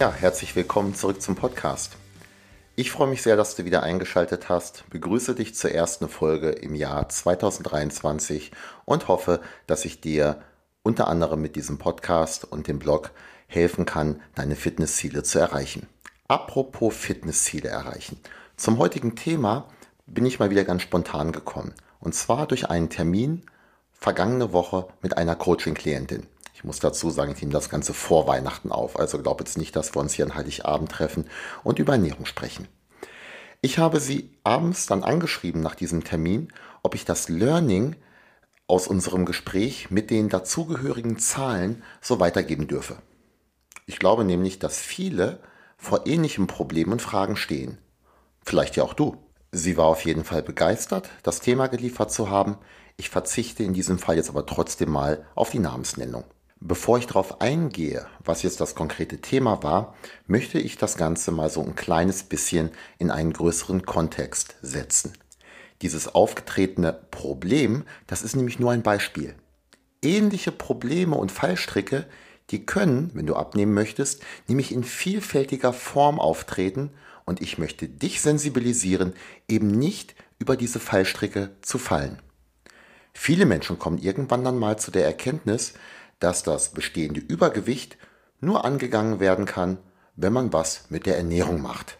Ja, herzlich willkommen zurück zum Podcast. Ich freue mich sehr, dass du wieder eingeschaltet hast, begrüße dich zur ersten Folge im Jahr 2023 und hoffe, dass ich dir unter anderem mit diesem Podcast und dem Blog helfen kann, deine Fitnessziele zu erreichen. Apropos Fitnessziele erreichen. Zum heutigen Thema bin ich mal wieder ganz spontan gekommen. Und zwar durch einen Termin vergangene Woche mit einer Coaching-Klientin. Ich muss dazu sagen, ich nehme das Ganze vor Weihnachten auf. Also glaube jetzt nicht, dass wir uns hier an Heiligabend treffen und über Ernährung sprechen. Ich habe sie abends dann angeschrieben nach diesem Termin, ob ich das Learning aus unserem Gespräch mit den dazugehörigen Zahlen so weitergeben dürfe. Ich glaube nämlich, dass viele vor ähnlichen Problemen und Fragen stehen. Vielleicht ja auch du. Sie war auf jeden Fall begeistert, das Thema geliefert zu haben. Ich verzichte in diesem Fall jetzt aber trotzdem mal auf die Namensnennung. Bevor ich darauf eingehe, was jetzt das konkrete Thema war, möchte ich das Ganze mal so ein kleines bisschen in einen größeren Kontext setzen. Dieses aufgetretene Problem, das ist nämlich nur ein Beispiel. Ähnliche Probleme und Fallstricke, die können, wenn du abnehmen möchtest, nämlich in vielfältiger Form auftreten und ich möchte dich sensibilisieren, eben nicht über diese Fallstricke zu fallen. Viele Menschen kommen irgendwann dann mal zu der Erkenntnis, dass das bestehende Übergewicht nur angegangen werden kann, wenn man was mit der Ernährung macht.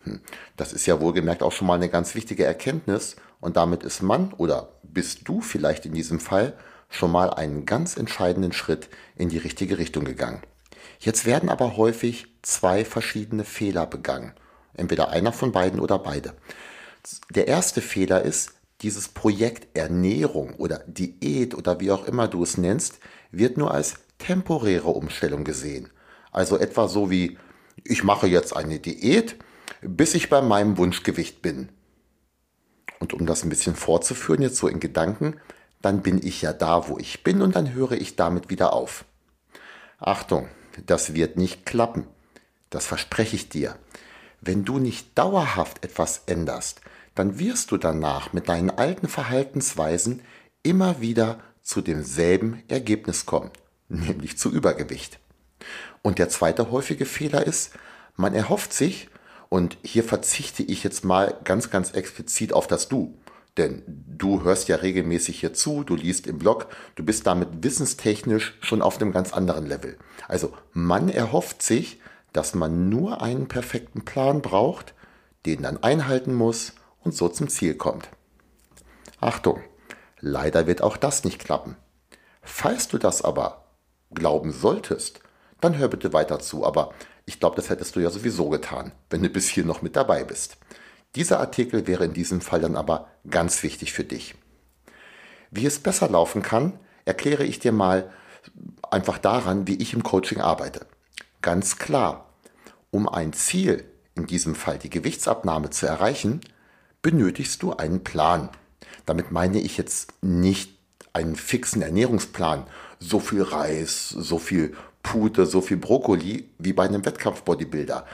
Hm, das ist ja wohlgemerkt auch schon mal eine ganz wichtige Erkenntnis und damit ist man oder bist du vielleicht in diesem Fall schon mal einen ganz entscheidenden Schritt in die richtige Richtung gegangen. Jetzt werden aber häufig zwei verschiedene Fehler begangen. Entweder einer von beiden oder beide. Der erste Fehler ist, dieses Projekt Ernährung oder Diät oder wie auch immer du es nennst, wird nur als temporäre Umstellung gesehen. Also etwa so wie, ich mache jetzt eine Diät, bis ich bei meinem Wunschgewicht bin. Und um das ein bisschen fortzuführen, jetzt so in Gedanken, dann bin ich ja da, wo ich bin und dann höre ich damit wieder auf. Achtung, das wird nicht klappen. Das verspreche ich dir. Wenn du nicht dauerhaft etwas änderst, dann wirst du danach mit deinen alten Verhaltensweisen immer wieder zu demselben Ergebnis kommen, nämlich zu Übergewicht. Und der zweite häufige Fehler ist, man erhofft sich, und hier verzichte ich jetzt mal ganz, ganz explizit auf das Du, denn du hörst ja regelmäßig hier zu, du liest im Blog, du bist damit wissenstechnisch schon auf einem ganz anderen Level. Also man erhofft sich, dass man nur einen perfekten Plan braucht, den dann einhalten muss und so zum Ziel kommt. Achtung, Leider wird auch das nicht klappen. Falls du das aber glauben solltest, dann hör bitte weiter zu, aber ich glaube, das hättest du ja sowieso getan, wenn du bis hier noch mit dabei bist. Dieser Artikel wäre in diesem Fall dann aber ganz wichtig für dich. Wie es besser laufen kann, erkläre ich dir mal einfach daran, wie ich im Coaching arbeite. Ganz klar, um ein Ziel, in diesem Fall die Gewichtsabnahme zu erreichen, benötigst du einen Plan. Damit meine ich jetzt nicht einen fixen Ernährungsplan, so viel Reis, so viel Pute, so viel Brokkoli wie bei einem Wettkampf-Bodybuilder.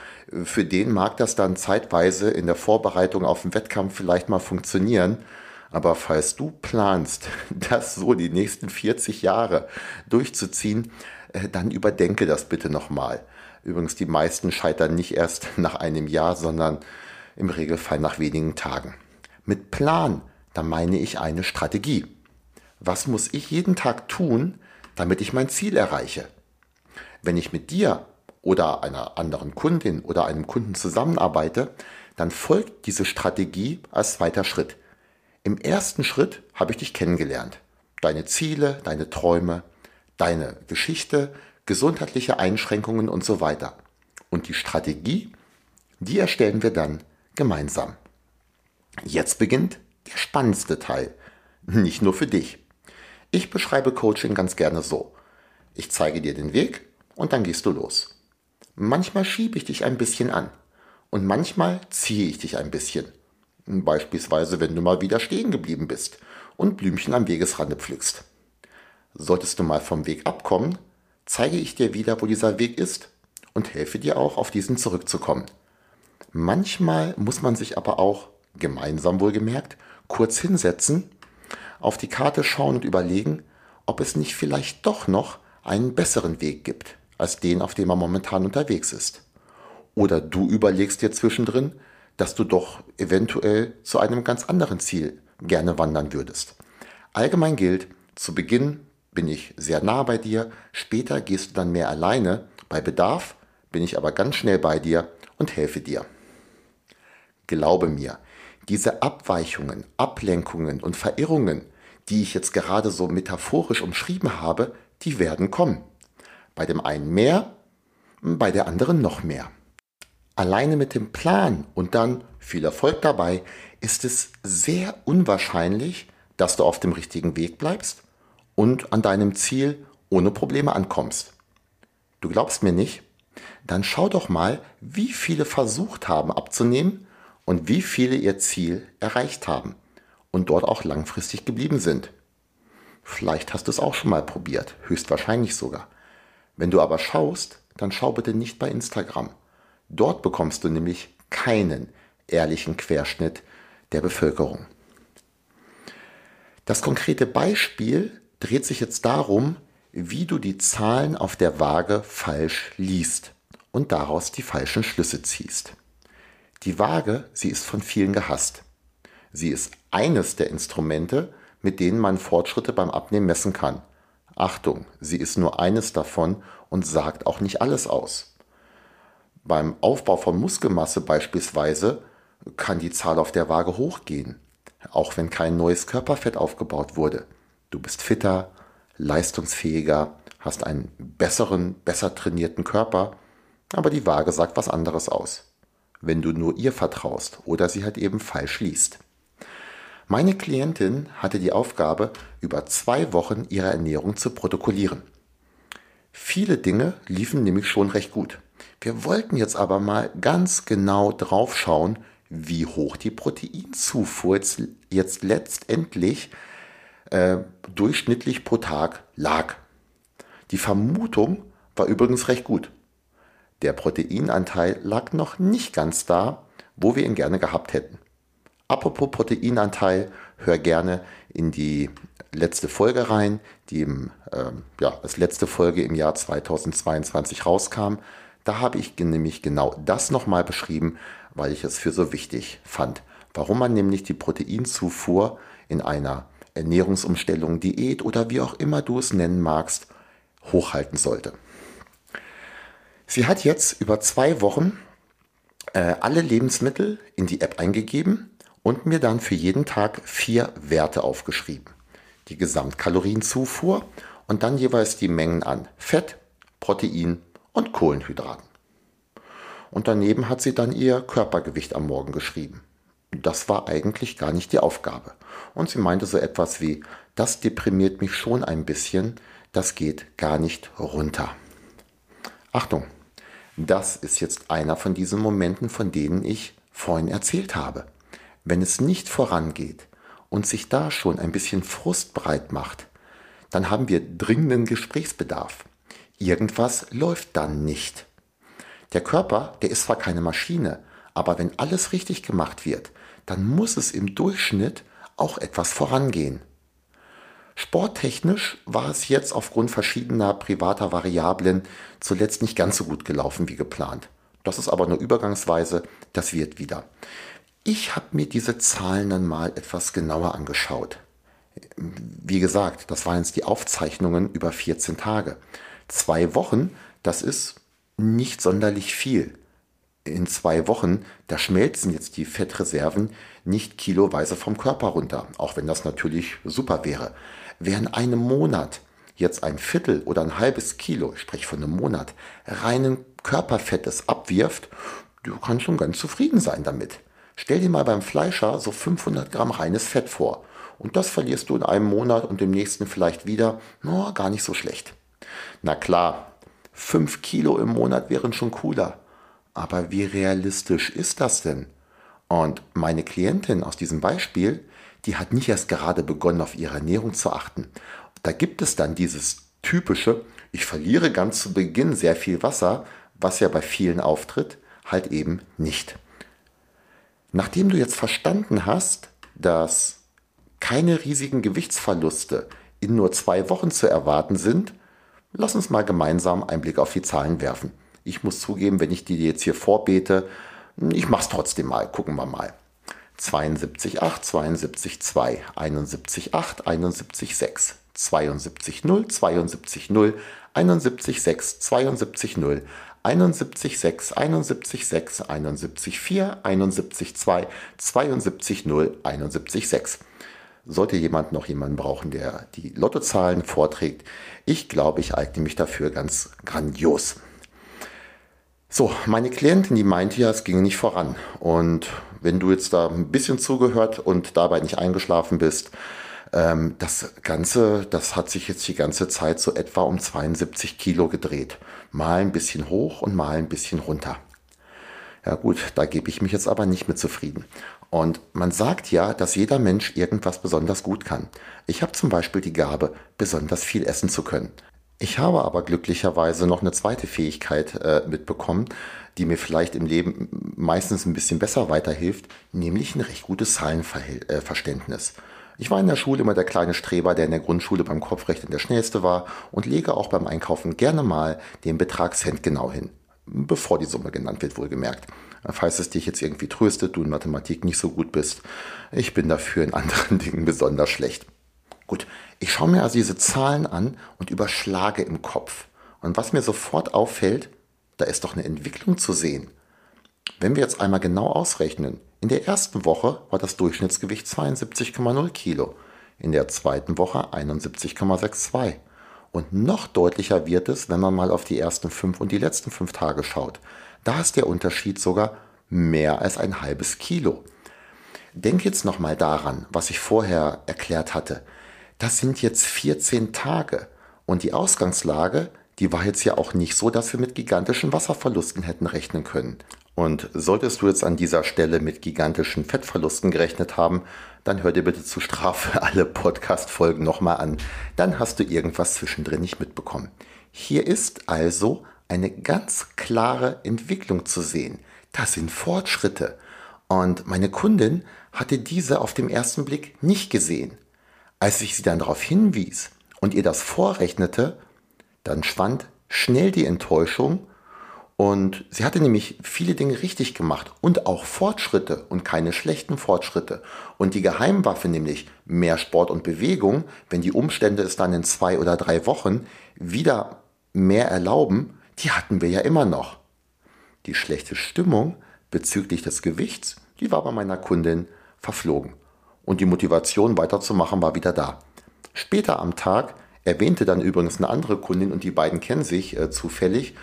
Für den mag das dann zeitweise in der Vorbereitung auf den Wettkampf vielleicht mal funktionieren. Aber falls du planst, das so die nächsten 40 Jahre durchzuziehen, äh, dann überdenke das bitte nochmal. Übrigens, die meisten scheitern nicht erst nach einem Jahr, sondern im Regelfall nach wenigen Tagen. Mit Plan dann meine ich eine Strategie. Was muss ich jeden Tag tun, damit ich mein Ziel erreiche? Wenn ich mit dir oder einer anderen Kundin oder einem Kunden zusammenarbeite, dann folgt diese Strategie als zweiter Schritt. Im ersten Schritt habe ich dich kennengelernt. Deine Ziele, deine Träume, deine Geschichte, gesundheitliche Einschränkungen und so weiter. Und die Strategie, die erstellen wir dann gemeinsam. Jetzt beginnt der spannendste Teil. Nicht nur für dich. Ich beschreibe Coaching ganz gerne so. Ich zeige dir den Weg und dann gehst du los. Manchmal schiebe ich dich ein bisschen an und manchmal ziehe ich dich ein bisschen. Beispielsweise, wenn du mal wieder stehen geblieben bist und Blümchen am Wegesrande pflückst. Solltest du mal vom Weg abkommen, zeige ich dir wieder, wo dieser Weg ist und helfe dir auch, auf diesen zurückzukommen. Manchmal muss man sich aber auch, gemeinsam wohlgemerkt, kurz hinsetzen, auf die Karte schauen und überlegen, ob es nicht vielleicht doch noch einen besseren Weg gibt als den, auf dem man momentan unterwegs ist. Oder du überlegst dir zwischendrin, dass du doch eventuell zu einem ganz anderen Ziel gerne wandern würdest. Allgemein gilt, zu Beginn bin ich sehr nah bei dir, später gehst du dann mehr alleine, bei Bedarf bin ich aber ganz schnell bei dir und helfe dir. Glaube mir, diese Abweichungen, Ablenkungen und Verirrungen, die ich jetzt gerade so metaphorisch umschrieben habe, die werden kommen. Bei dem einen mehr, bei der anderen noch mehr. Alleine mit dem Plan und dann viel Erfolg dabei ist es sehr unwahrscheinlich, dass du auf dem richtigen Weg bleibst und an deinem Ziel ohne Probleme ankommst. Du glaubst mir nicht? Dann schau doch mal, wie viele versucht haben abzunehmen und wie viele ihr Ziel erreicht haben und dort auch langfristig geblieben sind. Vielleicht hast du es auch schon mal probiert, höchstwahrscheinlich sogar. Wenn du aber schaust, dann schau bitte nicht bei Instagram. Dort bekommst du nämlich keinen ehrlichen Querschnitt der Bevölkerung. Das konkrete Beispiel dreht sich jetzt darum, wie du die Zahlen auf der Waage falsch liest und daraus die falschen Schlüsse ziehst. Die Waage, sie ist von vielen gehasst. Sie ist eines der Instrumente, mit denen man Fortschritte beim Abnehmen messen kann. Achtung, sie ist nur eines davon und sagt auch nicht alles aus. Beim Aufbau von Muskelmasse beispielsweise kann die Zahl auf der Waage hochgehen, auch wenn kein neues Körperfett aufgebaut wurde. Du bist fitter, leistungsfähiger, hast einen besseren, besser trainierten Körper, aber die Waage sagt was anderes aus wenn du nur ihr vertraust oder sie halt eben falsch liest. Meine Klientin hatte die Aufgabe, über zwei Wochen ihre Ernährung zu protokollieren. Viele Dinge liefen nämlich schon recht gut. Wir wollten jetzt aber mal ganz genau drauf schauen, wie hoch die Proteinzufuhr jetzt, jetzt letztendlich äh, durchschnittlich pro Tag lag. Die Vermutung war übrigens recht gut. Der Proteinanteil lag noch nicht ganz da, wo wir ihn gerne gehabt hätten. Apropos Proteinanteil, hör gerne in die letzte Folge rein, die im, äh, ja, als letzte Folge im Jahr 2022 rauskam. Da habe ich nämlich genau das nochmal beschrieben, weil ich es für so wichtig fand. Warum man nämlich die Proteinzufuhr in einer Ernährungsumstellung, Diät oder wie auch immer du es nennen magst, hochhalten sollte. Sie hat jetzt über zwei Wochen äh, alle Lebensmittel in die App eingegeben und mir dann für jeden Tag vier Werte aufgeschrieben. Die Gesamtkalorienzufuhr und dann jeweils die Mengen an Fett, Protein und Kohlenhydraten. Und daneben hat sie dann ihr Körpergewicht am Morgen geschrieben. Das war eigentlich gar nicht die Aufgabe. Und sie meinte so etwas wie, das deprimiert mich schon ein bisschen, das geht gar nicht runter. Achtung, das ist jetzt einer von diesen Momenten, von denen ich vorhin erzählt habe. Wenn es nicht vorangeht und sich da schon ein bisschen Frust breit macht, dann haben wir dringenden Gesprächsbedarf. Irgendwas läuft dann nicht. Der Körper, der ist zwar keine Maschine, aber wenn alles richtig gemacht wird, dann muss es im Durchschnitt auch etwas vorangehen. Sporttechnisch war es jetzt aufgrund verschiedener privater Variablen zuletzt nicht ganz so gut gelaufen wie geplant. Das ist aber nur übergangsweise, das wird wieder. Ich habe mir diese Zahlen dann mal etwas genauer angeschaut. Wie gesagt, das waren jetzt die Aufzeichnungen über 14 Tage. Zwei Wochen, das ist nicht sonderlich viel. In zwei Wochen, da schmelzen jetzt die Fettreserven nicht kiloweise vom Körper runter, auch wenn das natürlich super wäre. Wer in einem Monat jetzt ein Viertel oder ein halbes Kilo, ich spreche von einem Monat, reinen Körperfettes abwirft, du kannst schon ganz zufrieden sein damit. Stell dir mal beim Fleischer so 500 Gramm reines Fett vor. Und das verlierst du in einem Monat und im nächsten vielleicht wieder. No, gar nicht so schlecht. Na klar, fünf Kilo im Monat wären schon cooler. Aber wie realistisch ist das denn? Und meine Klientin aus diesem Beispiel, die hat nicht erst gerade begonnen, auf ihre Ernährung zu achten. Da gibt es dann dieses typische, ich verliere ganz zu Beginn sehr viel Wasser, was ja bei vielen auftritt, halt eben nicht. Nachdem du jetzt verstanden hast, dass keine riesigen Gewichtsverluste in nur zwei Wochen zu erwarten sind, lass uns mal gemeinsam einen Blick auf die Zahlen werfen. Ich muss zugeben, wenn ich die jetzt hier vorbete, ich mache es trotzdem mal, gucken wir mal. 72,8, 72,2, 71,8, 71,6, 72,0, 72,0, 71,6, 72,0, 71,6, 71,6, 71,4, 71,2, 72,0, 71,6. Sollte jemand noch jemanden brauchen, der die Lottozahlen vorträgt, ich glaube, ich eigne mich dafür ganz grandios. So, meine Klientin, die meinte ja, es ginge nicht voran. Und wenn du jetzt da ein bisschen zugehört und dabei nicht eingeschlafen bist, ähm, das Ganze, das hat sich jetzt die ganze Zeit so etwa um 72 Kilo gedreht. Mal ein bisschen hoch und mal ein bisschen runter. Ja gut, da gebe ich mich jetzt aber nicht mit zufrieden. Und man sagt ja, dass jeder Mensch irgendwas besonders gut kann. Ich habe zum Beispiel die Gabe, besonders viel essen zu können. Ich habe aber glücklicherweise noch eine zweite Fähigkeit äh, mitbekommen, die mir vielleicht im Leben meistens ein bisschen besser weiterhilft, nämlich ein recht gutes Zahlenverständnis. Äh, ich war in der Schule immer der kleine Streber, der in der Grundschule beim Kopfrechnen der schnellste war und lege auch beim Einkaufen gerne mal den Betrag Cent genau hin. Bevor die Summe genannt wird, wohlgemerkt. Falls es dich jetzt irgendwie tröstet, du in Mathematik nicht so gut bist. Ich bin dafür in anderen Dingen besonders schlecht. Gut, ich schaue mir also diese Zahlen an und überschlage im Kopf. Und was mir sofort auffällt, da ist doch eine Entwicklung zu sehen. Wenn wir jetzt einmal genau ausrechnen, in der ersten Woche war das Durchschnittsgewicht 72,0 Kilo, in der zweiten Woche 71,62. Und noch deutlicher wird es, wenn man mal auf die ersten fünf und die letzten fünf Tage schaut. Da ist der Unterschied sogar mehr als ein halbes Kilo. Denk jetzt nochmal daran, was ich vorher erklärt hatte das sind jetzt 14 Tage. Und die Ausgangslage, die war jetzt ja auch nicht so, dass wir mit gigantischen Wasserverlusten hätten rechnen können. Und solltest du jetzt an dieser Stelle mit gigantischen Fettverlusten gerechnet haben, dann hör dir bitte zur Strafe alle Podcast-Folgen nochmal an. Dann hast du irgendwas zwischendrin nicht mitbekommen. Hier ist also eine ganz klare Entwicklung zu sehen. Das sind Fortschritte. Und meine Kundin hatte diese auf dem ersten Blick nicht gesehen. Als ich sie dann darauf hinwies und ihr das vorrechnete, dann schwand schnell die Enttäuschung und sie hatte nämlich viele Dinge richtig gemacht und auch Fortschritte und keine schlechten Fortschritte. Und die Geheimwaffe, nämlich mehr Sport und Bewegung, wenn die Umstände es dann in zwei oder drei Wochen wieder mehr erlauben, die hatten wir ja immer noch. Die schlechte Stimmung bezüglich des Gewichts, die war bei meiner Kundin verflogen und die Motivation weiterzumachen war wieder da. Später am Tag erwähnte dann übrigens eine andere Kundin und die beiden kennen sich äh, zufällig,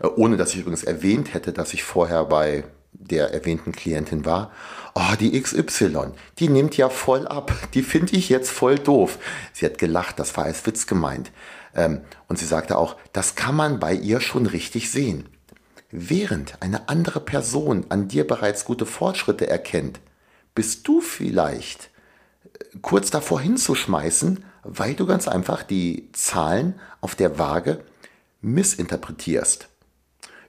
äh, ohne dass ich übrigens erwähnt hätte, dass ich vorher bei der erwähnten Klientin war. Oh, die XY, die nimmt ja voll ab. Die finde ich jetzt voll doof. Sie hat gelacht, das war als Witz gemeint. Ähm, und sie sagte auch, das kann man bei ihr schon richtig sehen. Während eine andere Person an dir bereits gute Fortschritte erkennt, bist du vielleicht äh, kurz davor hinzuschmeißen, weil du ganz einfach die Zahlen auf der Waage missinterpretierst.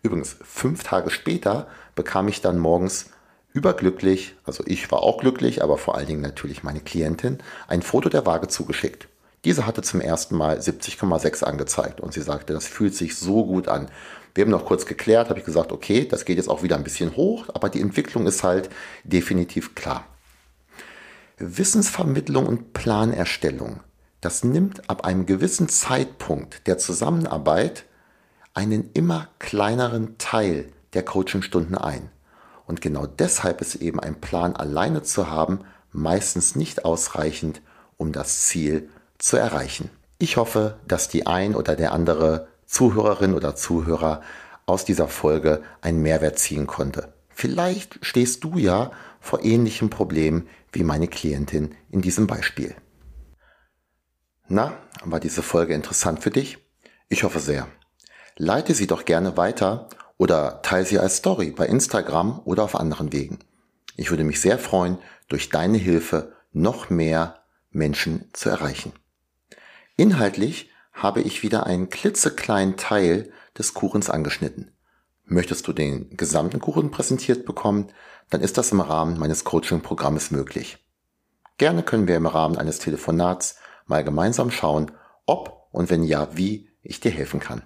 Übrigens, fünf Tage später bekam ich dann morgens überglücklich, also ich war auch glücklich, aber vor allen Dingen natürlich meine Klientin, ein Foto der Waage zugeschickt. Diese hatte zum ersten Mal 70,6 angezeigt und sie sagte, das fühlt sich so gut an. Wir haben noch kurz geklärt, habe ich gesagt, okay, das geht jetzt auch wieder ein bisschen hoch, aber die Entwicklung ist halt definitiv klar. Wissensvermittlung und Planerstellung, das nimmt ab einem gewissen Zeitpunkt der Zusammenarbeit einen immer kleineren Teil der Coachingstunden ein. Und genau deshalb ist eben ein Plan alleine zu haben meistens nicht ausreichend, um das Ziel zu erreichen. Ich hoffe, dass die ein oder der andere Zuhörerin oder Zuhörer aus dieser Folge einen Mehrwert ziehen konnte. Vielleicht stehst du ja vor ähnlichem Problem wie meine Klientin in diesem Beispiel. Na, war diese Folge interessant für dich? Ich hoffe sehr. leite sie doch gerne weiter oder teile sie als Story bei Instagram oder auf anderen Wegen. Ich würde mich sehr freuen, durch deine Hilfe noch mehr Menschen zu erreichen. Inhaltlich habe ich wieder einen klitzekleinen Teil des Kuchens angeschnitten. Möchtest du den gesamten Kuchen präsentiert bekommen, dann ist das im Rahmen meines Coaching-Programmes möglich. Gerne können wir im Rahmen eines Telefonats mal gemeinsam schauen, ob und wenn ja, wie ich dir helfen kann.